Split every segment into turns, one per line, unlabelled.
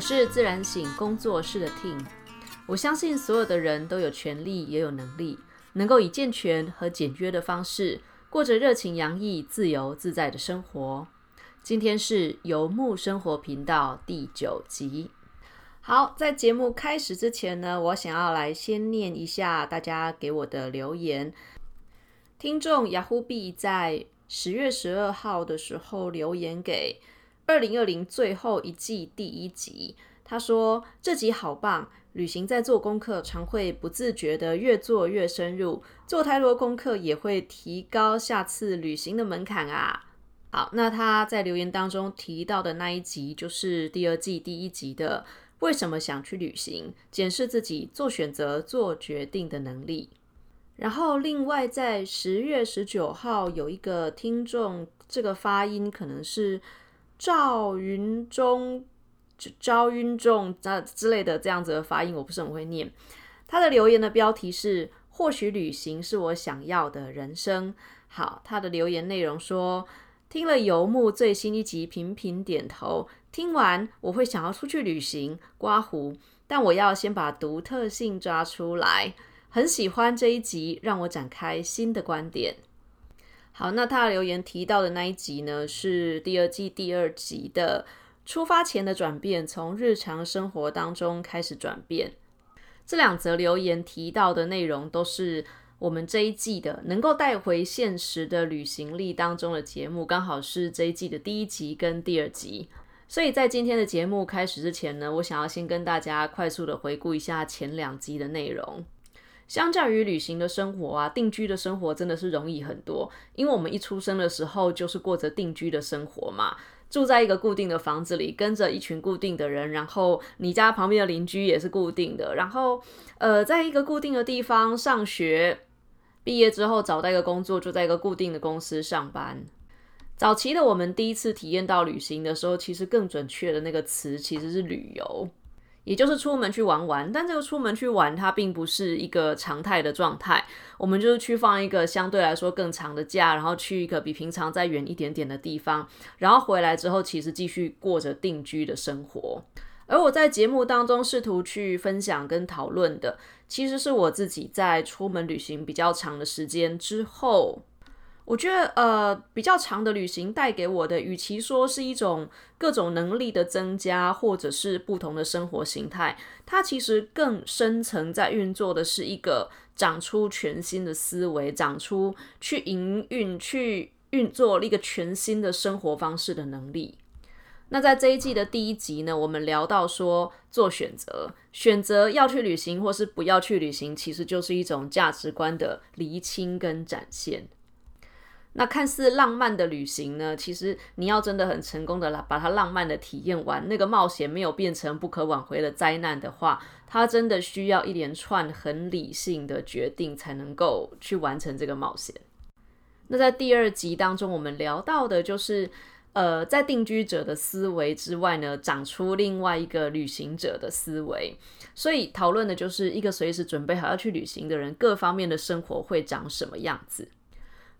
我是自然醒工作室的 Ting，我相信所有的人都有权利，也有能力，能够以健全和简约的方式，过着热情洋溢、自由自在的生活。今天是游牧生活频道第九集。好，在节目开始之前呢，我想要来先念一下大家给我的留言。听众雅虎币在十月十二号的时候留言给二零二零最后一季第一集，他说这集好棒，旅行在做功课常会不自觉的越做越深入，做太多功课也会提高下次旅行的门槛啊。好，那他在留言当中提到的那一集就是第二季第一集的为什么想去旅行，检视自己做选择、做决定的能力。然后，另外在十月十九号有一个听众，这个发音可能是赵云中、赵云中啊之类的这样子的发音，我不是很会念。他的留言的标题是“或许旅行是我想要的人生”。好，他的留言内容说：“听了游牧最新一集，频频点头。听完我会想要出去旅行、刮胡，但我要先把独特性抓出来。”很喜欢这一集，让我展开新的观点。好，那他的留言提到的那一集呢，是第二季第二集的出发前的转变，从日常生活当中开始转变。这两则留言提到的内容，都是我们这一季的能够带回现实的旅行力当中的节目，刚好是这一季的第一集跟第二集。所以在今天的节目开始之前呢，我想要先跟大家快速的回顾一下前两集的内容。相较于旅行的生活啊，定居的生活真的是容易很多。因为我们一出生的时候就是过着定居的生活嘛，住在一个固定的房子里，跟着一群固定的人，然后你家旁边的邻居也是固定的，然后呃，在一个固定的地方上学，毕业之后找到一个工作，就在一个固定的公司上班。早期的我们第一次体验到旅行的时候，其实更准确的那个词其实是旅游。也就是出门去玩玩，但这个出门去玩它并不是一个常态的状态。我们就是去放一个相对来说更长的假，然后去一个比平常再远一点点的地方，然后回来之后，其实继续过着定居的生活。而我在节目当中试图去分享跟讨论的，其实是我自己在出门旅行比较长的时间之后。我觉得，呃，比较长的旅行带给我的，与其说是一种各种能力的增加，或者是不同的生活形态，它其实更深层在运作的是一个长出全新的思维，长出去营运、去运作一个全新的生活方式的能力。那在这一季的第一集呢，我们聊到说，做选择，选择要去旅行或是不要去旅行，其实就是一种价值观的厘清跟展现。那看似浪漫的旅行呢？其实你要真的很成功的啦，把它浪漫的体验完，那个冒险没有变成不可挽回的灾难的话，它真的需要一连串很理性的决定才能够去完成这个冒险。那在第二集当中，我们聊到的就是，呃，在定居者的思维之外呢，长出另外一个旅行者的思维，所以讨论的就是一个随时准备好要去旅行的人，各方面的生活会长什么样子。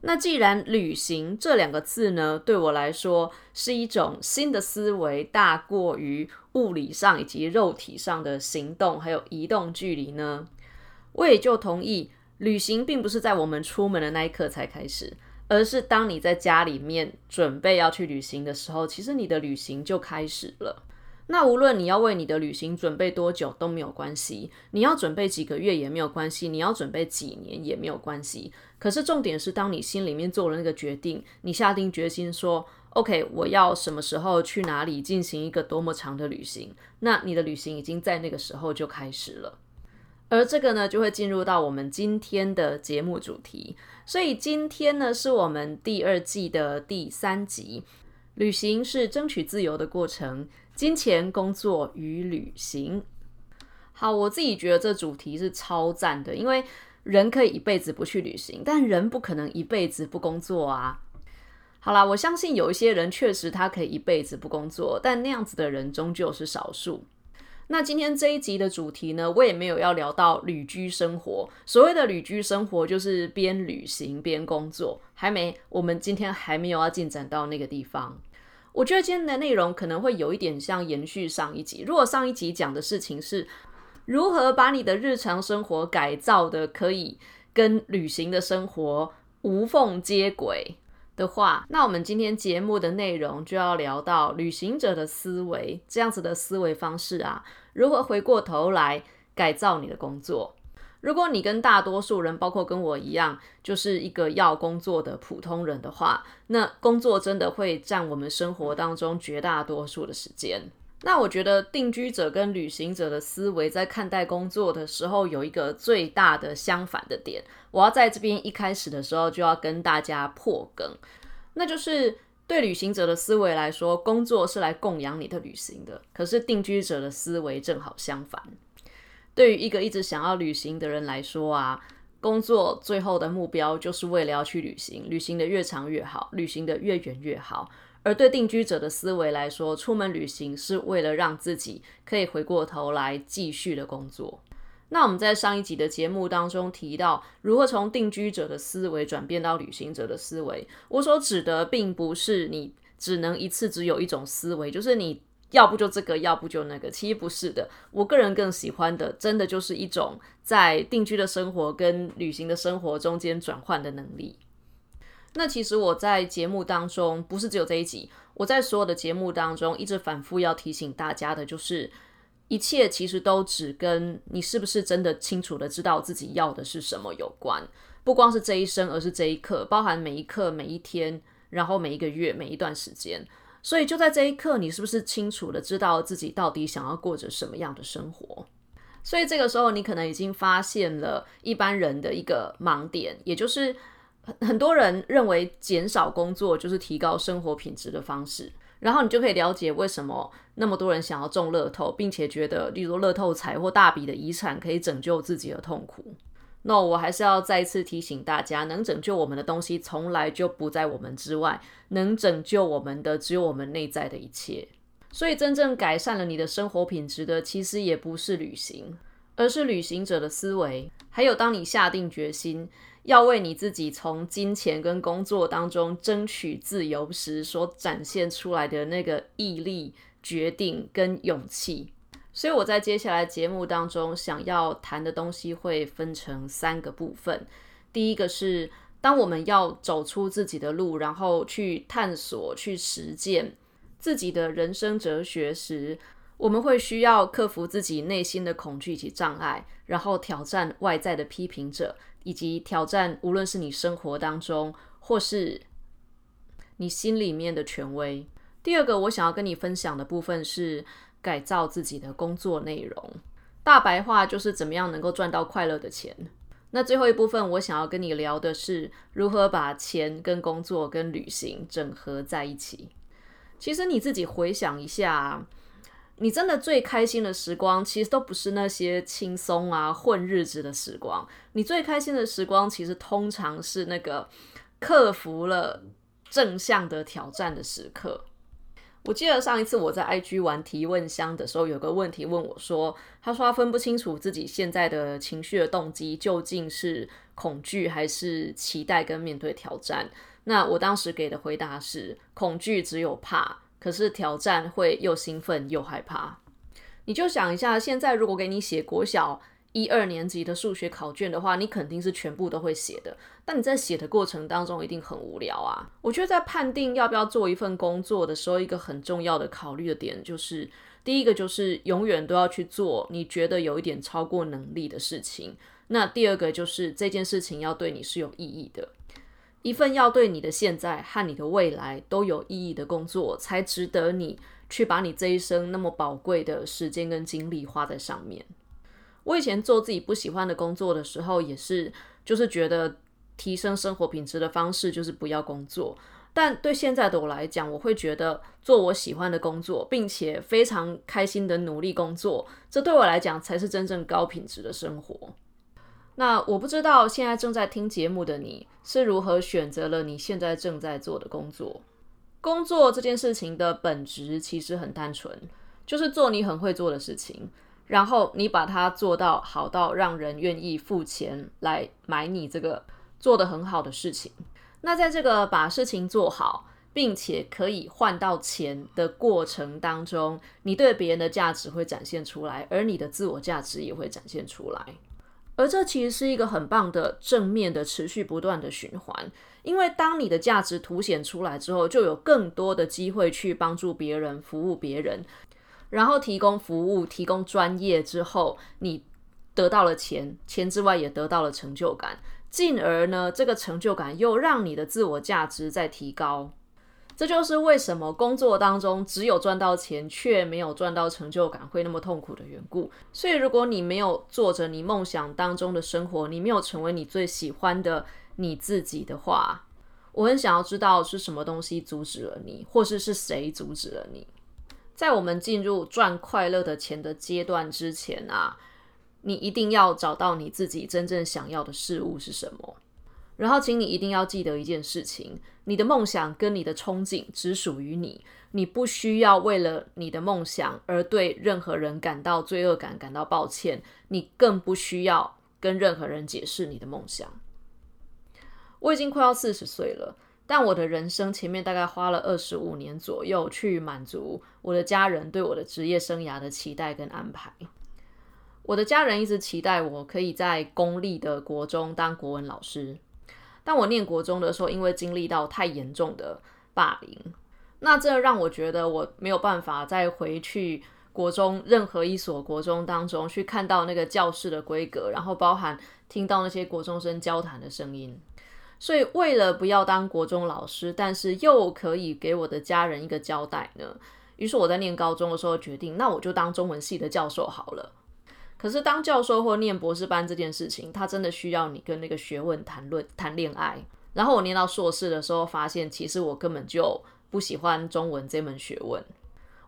那既然旅行这两个字呢，对我来说是一种新的思维，大过于物理上以及肉体上的行动，还有移动距离呢，我也就同意，旅行并不是在我们出门的那一刻才开始，而是当你在家里面准备要去旅行的时候，其实你的旅行就开始了。那无论你要为你的旅行准备多久都没有关系，你要准备几个月也没有关系，你要准备几年也没有关系。可是重点是，当你心里面做了那个决定，你下定决心说：“OK，我要什么时候去哪里进行一个多么长的旅行？”那你的旅行已经在那个时候就开始了。而这个呢，就会进入到我们今天的节目主题。所以今天呢，是我们第二季的第三集。旅行是争取自由的过程。金钱、工作与旅行。好，我自己觉得这主题是超赞的，因为人可以一辈子不去旅行，但人不可能一辈子不工作啊。好啦，我相信有一些人确实他可以一辈子不工作，但那样子的人终究是少数。那今天这一集的主题呢，我也没有要聊到旅居生活。所谓的旅居生活，就是边旅行边工作。还没，我们今天还没有要进展到那个地方。我觉得今天的内容可能会有一点像延续上一集。如果上一集讲的事情是如何把你的日常生活改造的可以跟旅行的生活无缝接轨的话，那我们今天节目的内容就要聊到旅行者的思维，这样子的思维方式啊，如何回过头来改造你的工作。如果你跟大多数人，包括跟我一样，就是一个要工作的普通人的话，那工作真的会占我们生活当中绝大多数的时间。那我觉得定居者跟旅行者的思维在看待工作的时候，有一个最大的相反的点。我要在这边一开始的时候就要跟大家破梗，那就是对旅行者的思维来说，工作是来供养你的旅行的；可是定居者的思维正好相反。对于一个一直想要旅行的人来说啊，工作最后的目标就是为了要去旅行，旅行的越长越好，旅行的越远越好。而对定居者的思维来说，出门旅行是为了让自己可以回过头来继续的工作。那我们在上一集的节目当中提到，如何从定居者的思维转变到旅行者的思维。我所指的并不是你只能一次只有一种思维，就是你。要不就这个，要不就那个，其实不是的。我个人更喜欢的，真的就是一种在定居的生活跟旅行的生活中间转换的能力。那其实我在节目当中，不是只有这一集，我在所有的节目当中一直反复要提醒大家的，就是一切其实都只跟你是不是真的清楚的知道自己要的是什么有关。不光是这一生，而是这一刻，包含每一刻、每一天，然后每一个月、每一段时间。所以就在这一刻，你是不是清楚的知道自己到底想要过着什么样的生活？所以这个时候，你可能已经发现了一般人的一个盲点，也就是很很多人认为减少工作就是提高生活品质的方式。然后你就可以了解为什么那么多人想要中乐透，并且觉得，例如乐透彩或大笔的遗产可以拯救自己的痛苦。那我还是要再次提醒大家，能拯救我们的东西从来就不在我们之外，能拯救我们的只有我们内在的一切。所以，真正改善了你的生活品质的，其实也不是旅行，而是旅行者的思维。还有，当你下定决心要为你自己从金钱跟工作当中争取自由时，所展现出来的那个毅力、决定跟勇气。所以我在接下来节目当中想要谈的东西会分成三个部分。第一个是，当我们要走出自己的路，然后去探索、去实践自己的人生哲学时，我们会需要克服自己内心的恐惧及障碍，然后挑战外在的批评者，以及挑战无论是你生活当中或是你心里面的权威。第二个我想要跟你分享的部分是。改造自己的工作内容，大白话就是怎么样能够赚到快乐的钱。那最后一部分，我想要跟你聊的是如何把钱跟工作跟旅行整合在一起。其实你自己回想一下，你真的最开心的时光，其实都不是那些轻松啊混日子的时光。你最开心的时光，其实通常是那个克服了正向的挑战的时刻。我记得上一次我在 IG 玩提问箱的时候，有个问题问我说：“他说他分不清楚自己现在的情绪的动机究竟是恐惧还是期待跟面对挑战。”那我当时给的回答是：恐惧只有怕，可是挑战会又兴奋又害怕。你就想一下，现在如果给你写国小。一二年级的数学考卷的话，你肯定是全部都会写的。但你在写的过程当中一定很无聊啊！我觉得在判定要不要做一份工作的时候，一个很重要的考虑的点就是，第一个就是永远都要去做你觉得有一点超过能力的事情。那第二个就是这件事情要对你是有意义的，一份要对你的现在和你的未来都有意义的工作，才值得你去把你这一生那么宝贵的时间跟精力花在上面。我以前做自己不喜欢的工作的时候，也是就是觉得提升生活品质的方式就是不要工作。但对现在的我来讲，我会觉得做我喜欢的工作，并且非常开心的努力工作，这对我来讲才是真正高品质的生活。那我不知道现在正在听节目的你是如何选择了你现在正在做的工作。工作这件事情的本质其实很单纯，就是做你很会做的事情。然后你把它做到好到让人愿意付钱来买你这个做的很好的事情。那在这个把事情做好，并且可以换到钱的过程当中，你对别人的价值会展现出来，而你的自我价值也会展现出来。而这其实是一个很棒的正面的持续不断的循环，因为当你的价值凸显出来之后，就有更多的机会去帮助别人、服务别人，然后提供服务、提供专业之后，你得到了钱，钱之外也得到了成就感，进而呢，这个成就感又让你的自我价值在提高。这就是为什么工作当中只有赚到钱却没有赚到成就感会那么痛苦的缘故。所以，如果你没有做着你梦想当中的生活，你没有成为你最喜欢的你自己的话，我很想要知道是什么东西阻止了你，或是是谁阻止了你。在我们进入赚快乐的钱的阶段之前啊，你一定要找到你自己真正想要的事物是什么。然后，请你一定要记得一件事情：你的梦想跟你的憧憬只属于你，你不需要为了你的梦想而对任何人感到罪恶感、感到抱歉。你更不需要跟任何人解释你的梦想。我已经快要四十岁了，但我的人生前面大概花了二十五年左右去满足我的家人对我的职业生涯的期待跟安排。我的家人一直期待我可以在公立的国中当国文老师。但我念国中的时候，因为经历到太严重的霸凌，那这让我觉得我没有办法再回去国中任何一所国中当中去看到那个教室的规格，然后包含听到那些国中生交谈的声音。所以为了不要当国中老师，但是又可以给我的家人一个交代呢，于是我在念高中的时候决定，那我就当中文系的教授好了。可是当教授或念博士班这件事情，他真的需要你跟那个学问谈论、谈恋爱。然后我念到硕士的时候，发现其实我根本就不喜欢中文这门学问。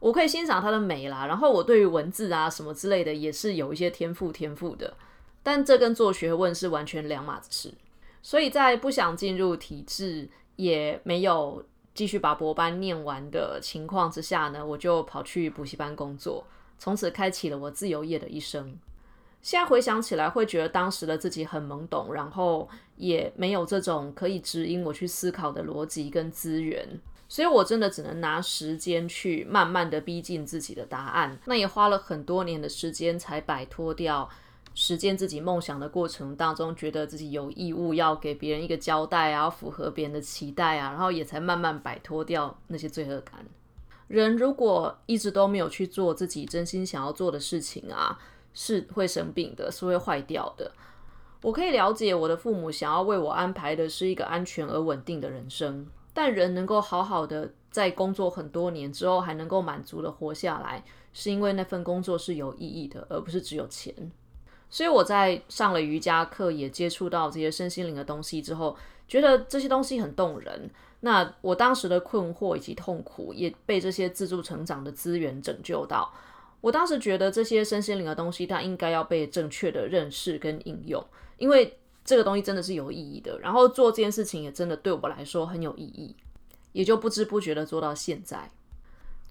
我可以欣赏它的美啦，然后我对于文字啊什么之类的也是有一些天赋、天赋的。但这跟做学问是完全两码子事。所以在不想进入体制，也没有继续把博班念完的情况之下呢，我就跑去补习班工作。从此开启了我自由业的一生。现在回想起来，会觉得当时的自己很懵懂，然后也没有这种可以指引我去思考的逻辑跟资源，所以我真的只能拿时间去慢慢的逼近自己的答案。那也花了很多年的时间，才摆脱掉实践自己梦想的过程当中，觉得自己有义务要给别人一个交代啊，符合别人的期待啊，然后也才慢慢摆脱掉那些罪恶感。人如果一直都没有去做自己真心想要做的事情啊，是会生病的，是会坏掉的。我可以了解我的父母想要为我安排的是一个安全而稳定的人生，但人能够好好的在工作很多年之后还能够满足的活下来，是因为那份工作是有意义的，而不是只有钱。所以我在上了瑜伽课，也接触到这些身心灵的东西之后，觉得这些东西很动人。那我当时的困惑以及痛苦，也被这些自助成长的资源拯救到。我当时觉得这些身心灵的东西，它应该要被正确的认识跟应用，因为这个东西真的是有意义的。然后做这件事情也真的对我来说很有意义，也就不知不觉的做到现在，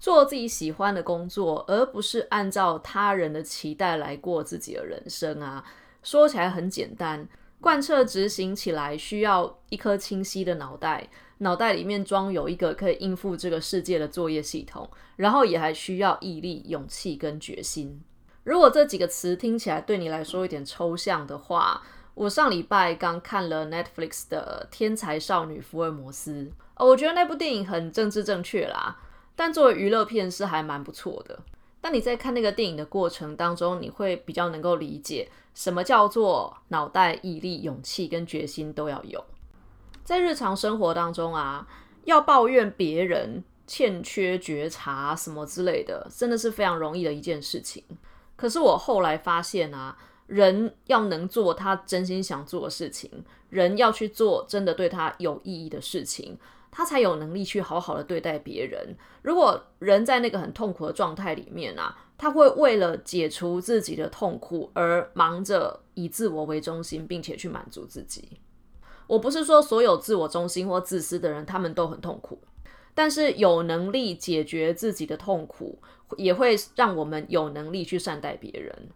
做自己喜欢的工作，而不是按照他人的期待来过自己的人生啊。说起来很简单，贯彻执行起来需要一颗清晰的脑袋。脑袋里面装有一个可以应付这个世界的作业系统，然后也还需要毅力、勇气跟决心。如果这几个词听起来对你来说有点抽象的话，我上礼拜刚看了 Netflix 的《天才少女福尔摩斯》，哦，我觉得那部电影很政治正确啦，但作为娱乐片是还蛮不错的。但你在看那个电影的过程当中，你会比较能够理解什么叫做脑袋、毅力、勇气跟决心都要有。在日常生活当中啊，要抱怨别人欠缺觉察什么之类的，真的是非常容易的一件事情。可是我后来发现啊，人要能做他真心想做的事情，人要去做真的对他有意义的事情，他才有能力去好好的对待别人。如果人在那个很痛苦的状态里面啊，他会为了解除自己的痛苦而忙着以自我为中心，并且去满足自己。我不是说所有自我中心或自私的人，他们都很痛苦，但是有能力解决自己的痛苦，也会让我们有能力去善待别人。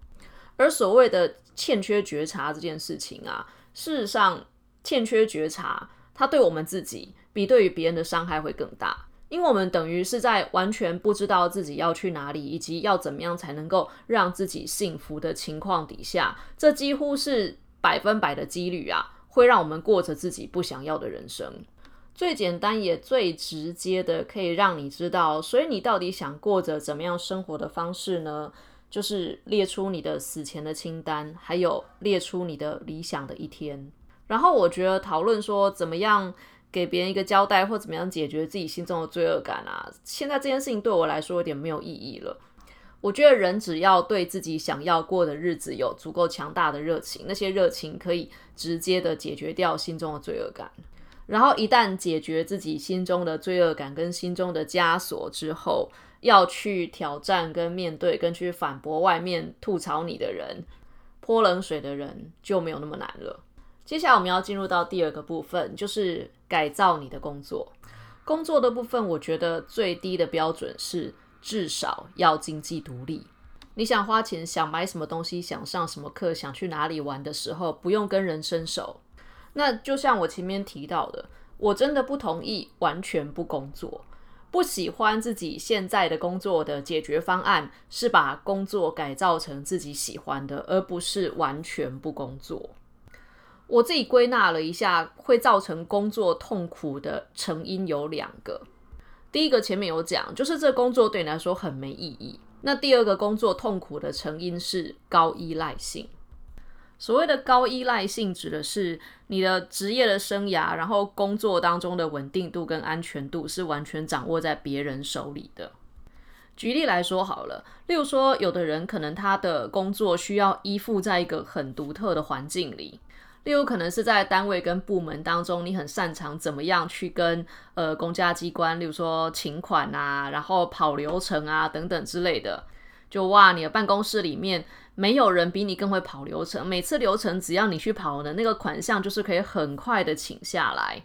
而所谓的欠缺觉察这件事情啊，事实上，欠缺觉察它对我们自己比对于别人的伤害会更大，因为我们等于是在完全不知道自己要去哪里，以及要怎么样才能够让自己幸福的情况底下，这几乎是百分百的几率啊，会让我们过着自己不想要的人生。最简单也最直接的，可以让你知道，所以你到底想过着怎么样生活的方式呢？就是列出你的死前的清单，还有列出你的理想的一天。然后我觉得讨论说怎么样给别人一个交代，或怎么样解决自己心中的罪恶感啊，现在这件事情对我来说有点没有意义了。我觉得人只要对自己想要过的日子有足够强大的热情，那些热情可以直接的解决掉心中的罪恶感。然后一旦解决自己心中的罪恶感跟心中的枷锁之后，要去挑战、跟面对、跟去反驳外面吐槽你的人、泼冷水的人，就没有那么难了。接下来我们要进入到第二个部分，就是改造你的工作。工作的部分，我觉得最低的标准是至少要经济独立。你想花钱、想买什么东西、想上什么课、想去哪里玩的时候，不用跟人伸手。那就像我前面提到的，我真的不同意完全不工作，不喜欢自己现在的工作的解决方案是把工作改造成自己喜欢的，而不是完全不工作。我自己归纳了一下，会造成工作痛苦的成因有两个。第一个前面有讲，就是这工作对你来说很没意义。那第二个工作痛苦的成因是高依赖性。所谓的高依赖性，指的是你的职业的生涯，然后工作当中的稳定度跟安全度是完全掌握在别人手里的。举例来说好了，例如说，有的人可能他的工作需要依附在一个很独特的环境里，例如可能是在单位跟部门当中，你很擅长怎么样去跟呃公家机关，例如说请款啊，然后跑流程啊等等之类的。就哇，你的办公室里面没有人比你更会跑流程，每次流程只要你去跑的那个款项，就是可以很快的请下来。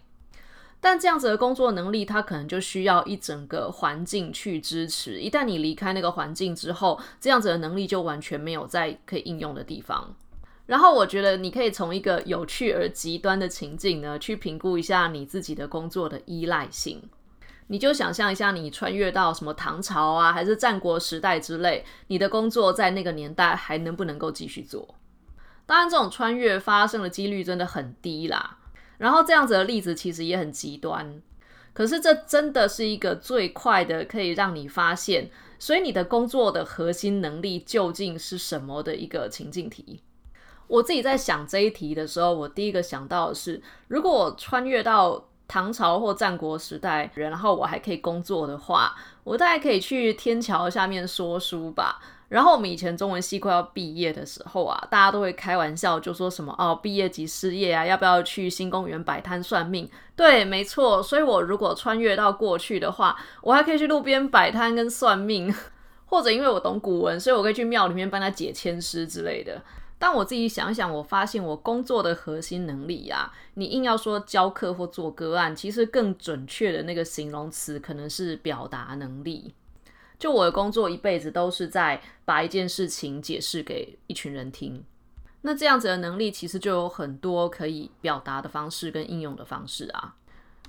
但这样子的工作能力，它可能就需要一整个环境去支持。一旦你离开那个环境之后，这样子的能力就完全没有在可以应用的地方。然后我觉得你可以从一个有趣而极端的情境呢，去评估一下你自己的工作的依赖性。你就想象一下，你穿越到什么唐朝啊，还是战国时代之类，你的工作在那个年代还能不能够继续做？当然，这种穿越发生的几率真的很低啦。然后这样子的例子其实也很极端，可是这真的是一个最快的可以让你发现，所以你的工作的核心能力究竟是什么的一个情境题。我自己在想这一题的时候，我第一个想到的是，如果我穿越到。唐朝或战国时代，然后我还可以工作的话，我大概可以去天桥下面说书吧。然后我们以前中文系快要毕业的时候啊，大家都会开玩笑，就说什么哦，毕业即失业啊，要不要去新公园摆摊算命？对，没错。所以我如果穿越到过去的话，我还可以去路边摆摊跟算命，或者因为我懂古文，所以我可以去庙里面帮他解签诗之类的。但我自己想想，我发现我工作的核心能力呀，你硬要说教课或做个案，其实更准确的那个形容词可能是表达能力。就我的工作一辈子都是在把一件事情解释给一群人听，那这样子的能力其实就有很多可以表达的方式跟应用的方式啊。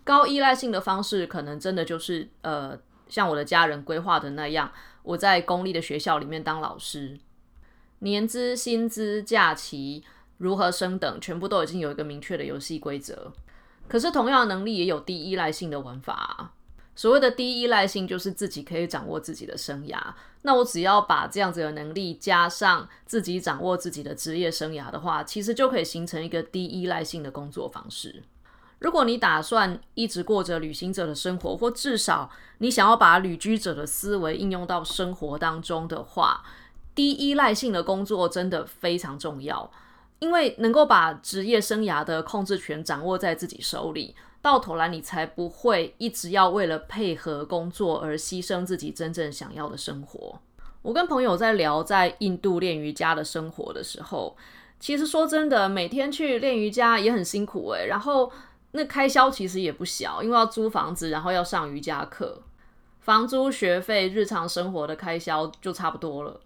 高依赖性的方式可能真的就是呃，像我的家人规划的那样，我在公立的学校里面当老师。年资、薪资、假期如何升等，全部都已经有一个明确的游戏规则。可是，同样的能力也有低依赖性的玩法。所谓的低依赖性，就是自己可以掌握自己的生涯。那我只要把这样子的能力加上自己掌握自己的职业生涯的话，其实就可以形成一个低依赖性的工作方式。如果你打算一直过着旅行者的生活，或至少你想要把旅居者的思维应用到生活当中的话，低依赖性的工作真的非常重要，因为能够把职业生涯的控制权掌握在自己手里，到头来你才不会一直要为了配合工作而牺牲自己真正想要的生活。我跟朋友在聊在印度练瑜伽的生活的时候，其实说真的，每天去练瑜伽也很辛苦诶。然后那开销其实也不小，因为要租房子，然后要上瑜伽课，房租、学费、日常生活的开销就差不多了。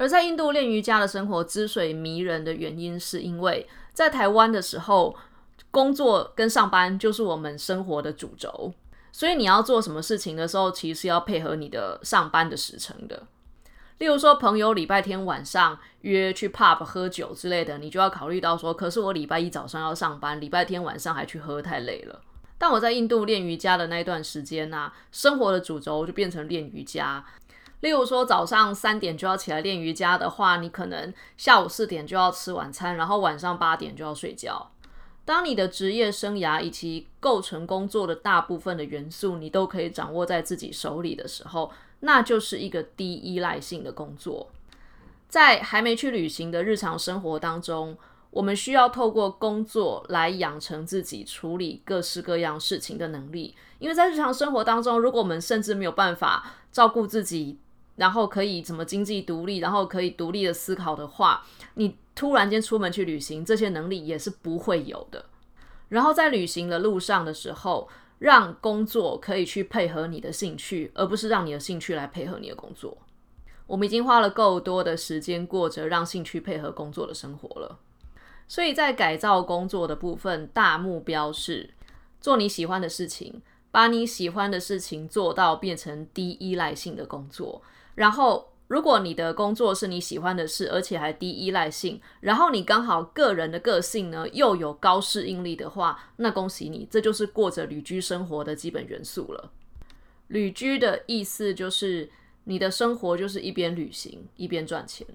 而在印度练瑜伽的生活之所以迷人的原因，是因为在台湾的时候，工作跟上班就是我们生活的主轴，所以你要做什么事情的时候，其实要配合你的上班的时程的。例如说，朋友礼拜天晚上约去 pub 喝酒之类的，你就要考虑到说，可是我礼拜一早上要上班，礼拜天晚上还去喝，太累了。但我在印度练瑜伽的那一段时间呢，生活的主轴就变成练瑜伽。例如说，早上三点就要起来练瑜伽的话，你可能下午四点就要吃晚餐，然后晚上八点就要睡觉。当你的职业生涯以及构成工作的大部分的元素，你都可以掌握在自己手里的时候，那就是一个低依赖性的工作。在还没去旅行的日常生活当中，我们需要透过工作来养成自己处理各式各样事情的能力。因为在日常生活当中，如果我们甚至没有办法照顾自己，然后可以怎么经济独立，然后可以独立的思考的话，你突然间出门去旅行，这些能力也是不会有的。然后在旅行的路上的时候，让工作可以去配合你的兴趣，而不是让你的兴趣来配合你的工作。我们已经花了够多的时间过着让兴趣配合工作的生活了。所以在改造工作的部分，大目标是做你喜欢的事情，把你喜欢的事情做到变成低依赖性的工作。然后，如果你的工作是你喜欢的事，而且还低依赖性，然后你刚好个人的个性呢又有高适应力的话，那恭喜你，这就是过着旅居生活的基本元素了。旅居的意思就是你的生活就是一边旅行一边赚钱。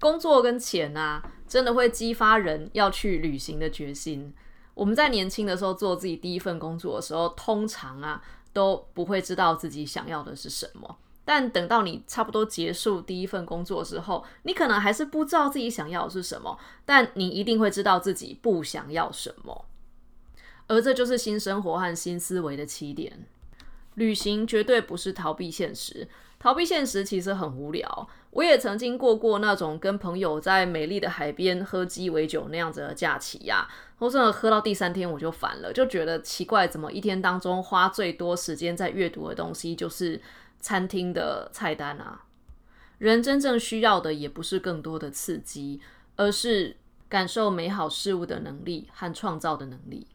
工作跟钱啊，真的会激发人要去旅行的决心。我们在年轻的时候做自己第一份工作的时候，通常啊都不会知道自己想要的是什么。但等到你差不多结束第一份工作之后，你可能还是不知道自己想要的是什么，但你一定会知道自己不想要什么。而这就是新生活和新思维的起点。旅行绝对不是逃避现实，逃避现实其实很无聊。我也曾经过过那种跟朋友在美丽的海边喝鸡尾酒那样子的假期呀，我真的喝到第三天我就烦了，就觉得奇怪，怎么一天当中花最多时间在阅读的东西就是。餐厅的菜单啊，人真正需要的也不是更多的刺激，而是感受美好事物的能力和创造的能力。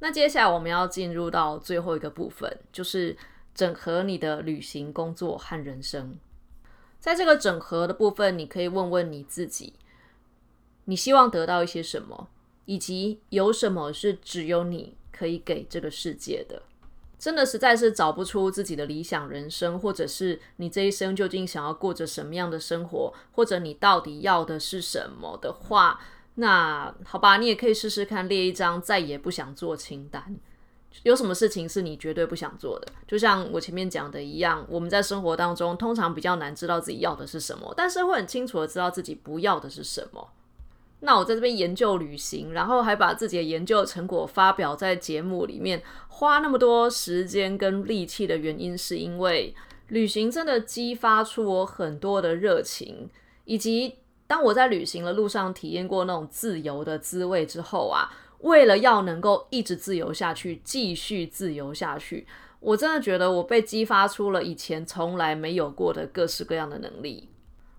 那接下来我们要进入到最后一个部分，就是整合你的旅行、工作和人生。在这个整合的部分，你可以问问你自己：你希望得到一些什么，以及有什么是只有你可以给这个世界的。真的实在是找不出自己的理想人生，或者是你这一生究竟想要过着什么样的生活，或者你到底要的是什么的话，那好吧，你也可以试试看列一张再也不想做清单。有什么事情是你绝对不想做的？就像我前面讲的一样，我们在生活当中通常比较难知道自己要的是什么，但是会很清楚的知道自己不要的是什么。那我在这边研究旅行，然后还把自己的研究成果发表在节目里面，花那么多时间跟力气的原因，是因为旅行真的激发出我很多的热情，以及当我在旅行的路上体验过那种自由的滋味之后啊，为了要能够一直自由下去，继续自由下去，我真的觉得我被激发出了以前从来没有过的各式各样的能力。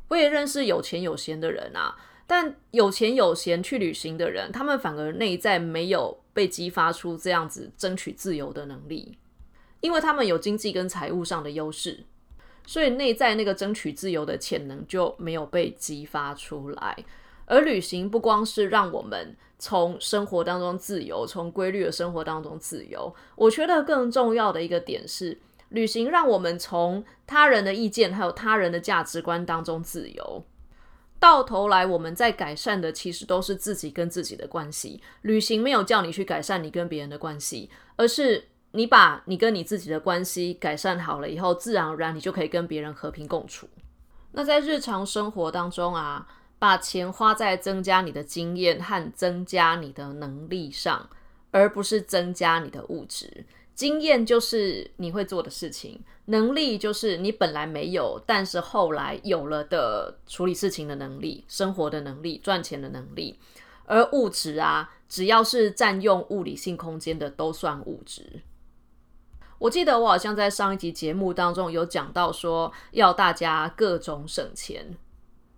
我也认识有钱有闲的人啊。但有钱有闲去旅行的人，他们反而内在没有被激发出这样子争取自由的能力，因为他们有经济跟财务上的优势，所以内在那个争取自由的潜能就没有被激发出来。而旅行不光是让我们从生活当中自由，从规律的生活当中自由，我觉得更重要的一个点是，旅行让我们从他人的意见还有他人的价值观当中自由。到头来，我们在改善的其实都是自己跟自己的关系。旅行没有叫你去改善你跟别人的关系，而是你把你跟你自己的关系改善好了以后，自然而然你就可以跟别人和平共处。那在日常生活当中啊，把钱花在增加你的经验和增加你的能力上，而不是增加你的物质。经验就是你会做的事情，能力就是你本来没有，但是后来有了的处理事情的能力、生活的能力、赚钱的能力。而物质啊，只要是占用物理性空间的，都算物质。我记得我好像在上一集节目当中有讲到说，要大家各种省钱。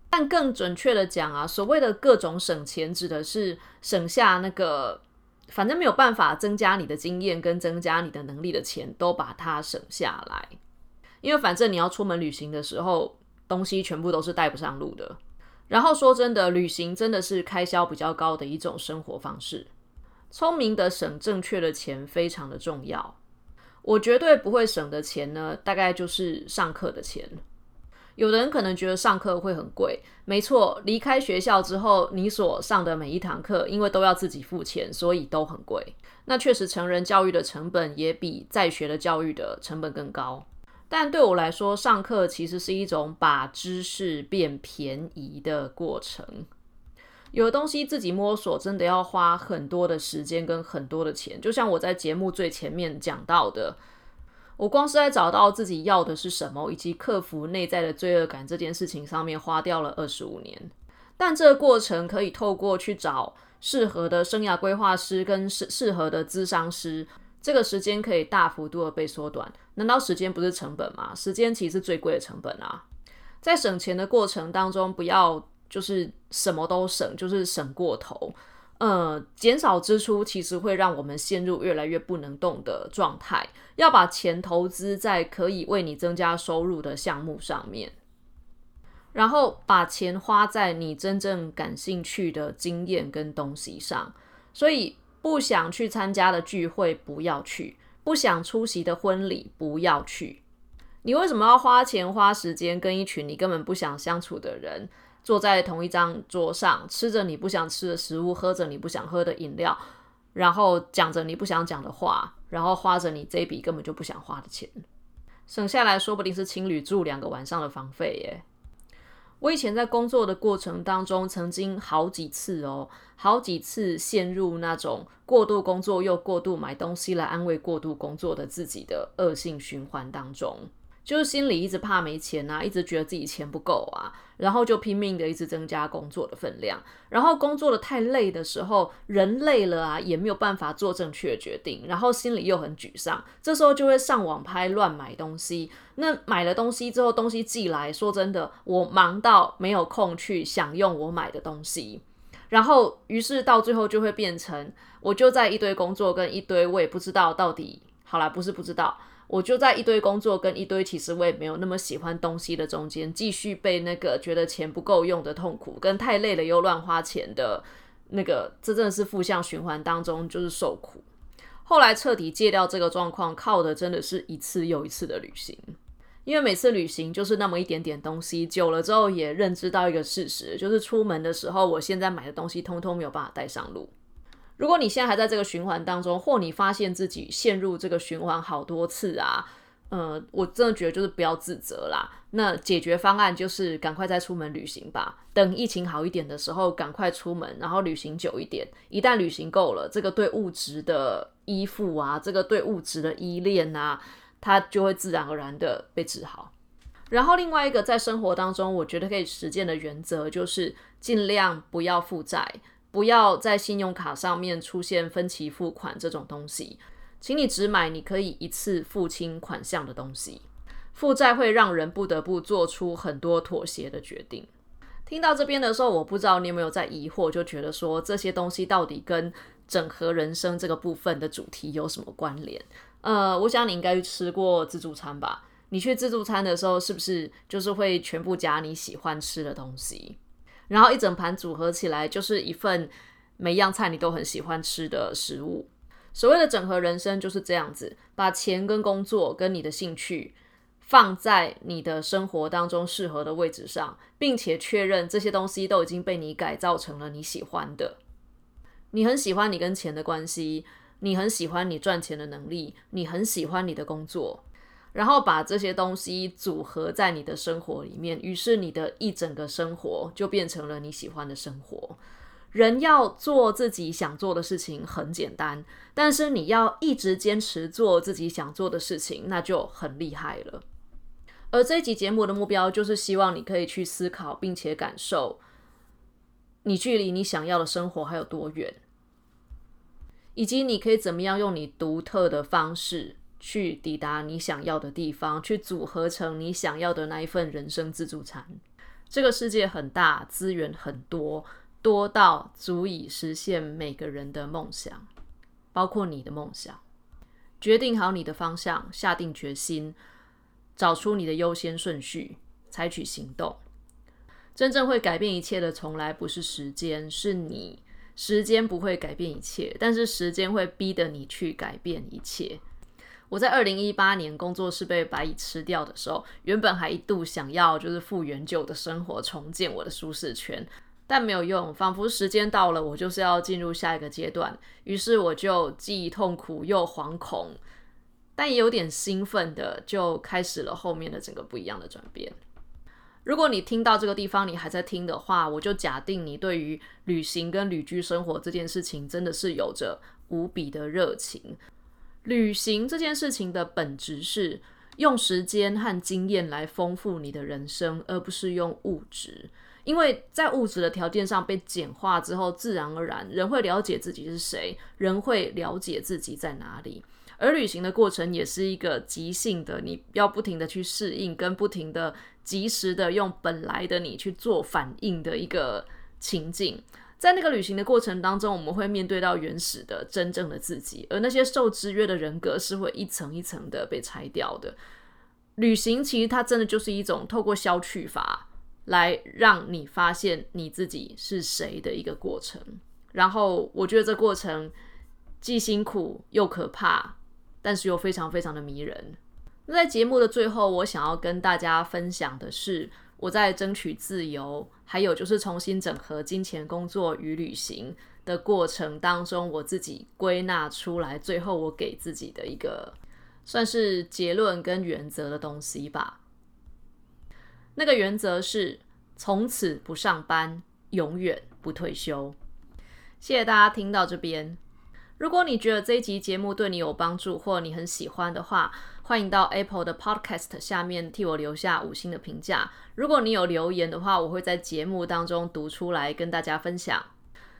但更准确的讲啊，所谓的各种省钱，指的是省下那个反正没有办法增加你的经验跟增加你的能力的钱，都把它省下来。因为反正你要出门旅行的时候，东西全部都是带不上路的。然后说真的，旅行真的是开销比较高的一种生活方式。聪明的省正确的钱非常的重要。我绝对不会省的钱呢，大概就是上课的钱。有的人可能觉得上课会很贵，没错，离开学校之后，你所上的每一堂课，因为都要自己付钱，所以都很贵。那确实，成人教育的成本也比在学的教育的成本更高。但对我来说，上课其实是一种把知识变便宜的过程。有的东西自己摸索，真的要花很多的时间跟很多的钱。就像我在节目最前面讲到的。我光是在找到自己要的是什么，以及克服内在的罪恶感这件事情上面花掉了二十五年，但这个过程可以透过去找适合的生涯规划师跟适适合的咨商师，这个时间可以大幅度的被缩短。难道时间不是成本吗？时间其实是最贵的成本啊！在省钱的过程当中，不要就是什么都省，就是省过头。呃，减少支出其实会让我们陷入越来越不能动的状态。要把钱投资在可以为你增加收入的项目上面，然后把钱花在你真正感兴趣的经验跟东西上。所以，不想去参加的聚会不要去，不想出席的婚礼不要去。你为什么要花钱花时间跟一群你根本不想相处的人？坐在同一张桌上，吃着你不想吃的食物，喝着你不想喝的饮料，然后讲着你不想讲的话，然后花着你这笔根本就不想花的钱，省下来说不定是情侣住两个晚上的房费耶。我以前在工作的过程当中，曾经好几次哦，好几次陷入那种过度工作又过度买东西来安慰过度工作的自己的恶性循环当中。就是心里一直怕没钱啊，一直觉得自己钱不够啊，然后就拼命的一直增加工作的分量，然后工作的太累的时候，人累了啊，也没有办法做正确的决定，然后心里又很沮丧，这时候就会上网拍乱买东西。那买了东西之后，东西寄来说真的，我忙到没有空去享用我买的东西，然后于是到最后就会变成，我就在一堆工作跟一堆我也不知道到底好啦，不是不知道。我就在一堆工作跟一堆其实我也没有那么喜欢东西的中间，继续被那个觉得钱不够用的痛苦，跟太累了又乱花钱的那个，这真的是负向循环当中就是受苦。后来彻底戒掉这个状况，靠的真的是一次又一次的旅行，因为每次旅行就是那么一点点东西，久了之后也认知到一个事实，就是出门的时候，我现在买的东西通通没有办法带上路。如果你现在还在这个循环当中，或你发现自己陷入这个循环好多次啊，呃，我真的觉得就是不要自责啦。那解决方案就是赶快再出门旅行吧。等疫情好一点的时候，赶快出门，然后旅行久一点。一旦旅行够了，这个对物质的依附啊，这个对物质的依恋啊，它就会自然而然的被治好。然后另外一个在生活当中，我觉得可以实践的原则就是尽量不要负债。不要在信用卡上面出现分期付款这种东西，请你只买你可以一次付清款项的东西。负债会让人不得不做出很多妥协的决定。听到这边的时候，我不知道你有没有在疑惑，就觉得说这些东西到底跟整合人生这个部分的主题有什么关联？呃，我想你应该吃过自助餐吧？你去自助餐的时候，是不是就是会全部夹你喜欢吃的东西？然后一整盘组合起来，就是一份每样菜你都很喜欢吃的食物。所谓的整合人生就是这样子，把钱跟工作跟你的兴趣放在你的生活当中适合的位置上，并且确认这些东西都已经被你改造成了你喜欢的。你很喜欢你跟钱的关系，你很喜欢你赚钱的能力，你很喜欢你的工作。然后把这些东西组合在你的生活里面，于是你的一整个生活就变成了你喜欢的生活。人要做自己想做的事情很简单，但是你要一直坚持做自己想做的事情，那就很厉害了。而这一集节目的目标就是希望你可以去思考，并且感受你距离你想要的生活还有多远，以及你可以怎么样用你独特的方式。去抵达你想要的地方，去组合成你想要的那一份人生自助餐。这个世界很大，资源很多，多到足以实现每个人的梦想，包括你的梦想。决定好你的方向，下定决心，找出你的优先顺序，采取行动。真正会改变一切的，从来不是时间，是你。时间不会改变一切，但是时间会逼得你去改变一切。我在二零一八年工作室被白蚁吃掉的时候，原本还一度想要就是复原旧的生活，重建我的舒适圈，但没有用，仿佛时间到了，我就是要进入下一个阶段。于是我就既痛苦又惶恐，但也有点兴奋的，就开始了后面的整个不一样的转变。如果你听到这个地方，你还在听的话，我就假定你对于旅行跟旅居生活这件事情真的是有着无比的热情。旅行这件事情的本质是用时间和经验来丰富你的人生，而不是用物质。因为在物质的条件上被简化之后，自然而然人会了解自己是谁，人会了解自己在哪里。而旅行的过程也是一个即兴的，你要不停的去适应，跟不停的及时的用本来的你去做反应的一个情境。在那个旅行的过程当中，我们会面对到原始的、真正的自己，而那些受制约的人格是会一层一层的被拆掉的。旅行其实它真的就是一种透过消去法来让你发现你自己是谁的一个过程。然后我觉得这过程既辛苦又可怕，但是又非常非常的迷人。那在节目的最后，我想要跟大家分享的是。我在争取自由，还有就是重新整合金钱、工作与旅行的过程当中，我自己归纳出来，最后我给自己的一个算是结论跟原则的东西吧。那个原则是从此不上班，永远不退休。谢谢大家听到这边。如果你觉得这一集节目对你有帮助，或你很喜欢的话，欢迎到 Apple 的 Podcast 下面替我留下五星的评价。如果你有留言的话，我会在节目当中读出来跟大家分享。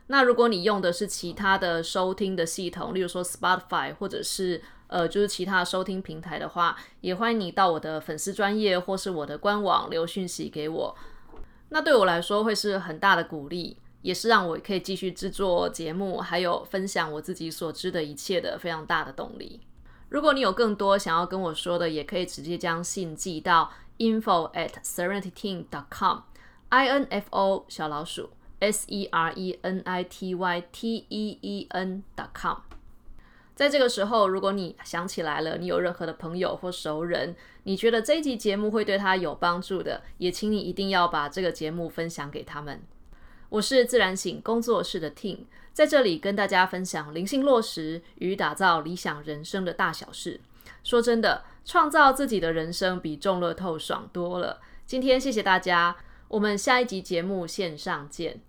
那如果你用的是其他的收听的系统，例如说 Spotify 或者是呃就是其他收听平台的话，也欢迎你到我的粉丝专业或是我的官网留讯息给我。那对我来说会是很大的鼓励。也是让我可以继续制作节目，还有分享我自己所知的一切的非常大的动力。如果你有更多想要跟我说的，也可以直接将信寄到 info at serenityteam dot com，i n f o 小老鼠 s e r e n i t y t e e n dot com。在这个时候，如果你想起来了，你有任何的朋友或熟人，你觉得这一集节目会对他有帮助的，也请你一定要把这个节目分享给他们。我是自然醒工作室的 Ting，在这里跟大家分享灵性落实与打造理想人生的大小事。说真的，创造自己的人生比中乐透爽多了。今天谢谢大家，我们下一集节目线上见。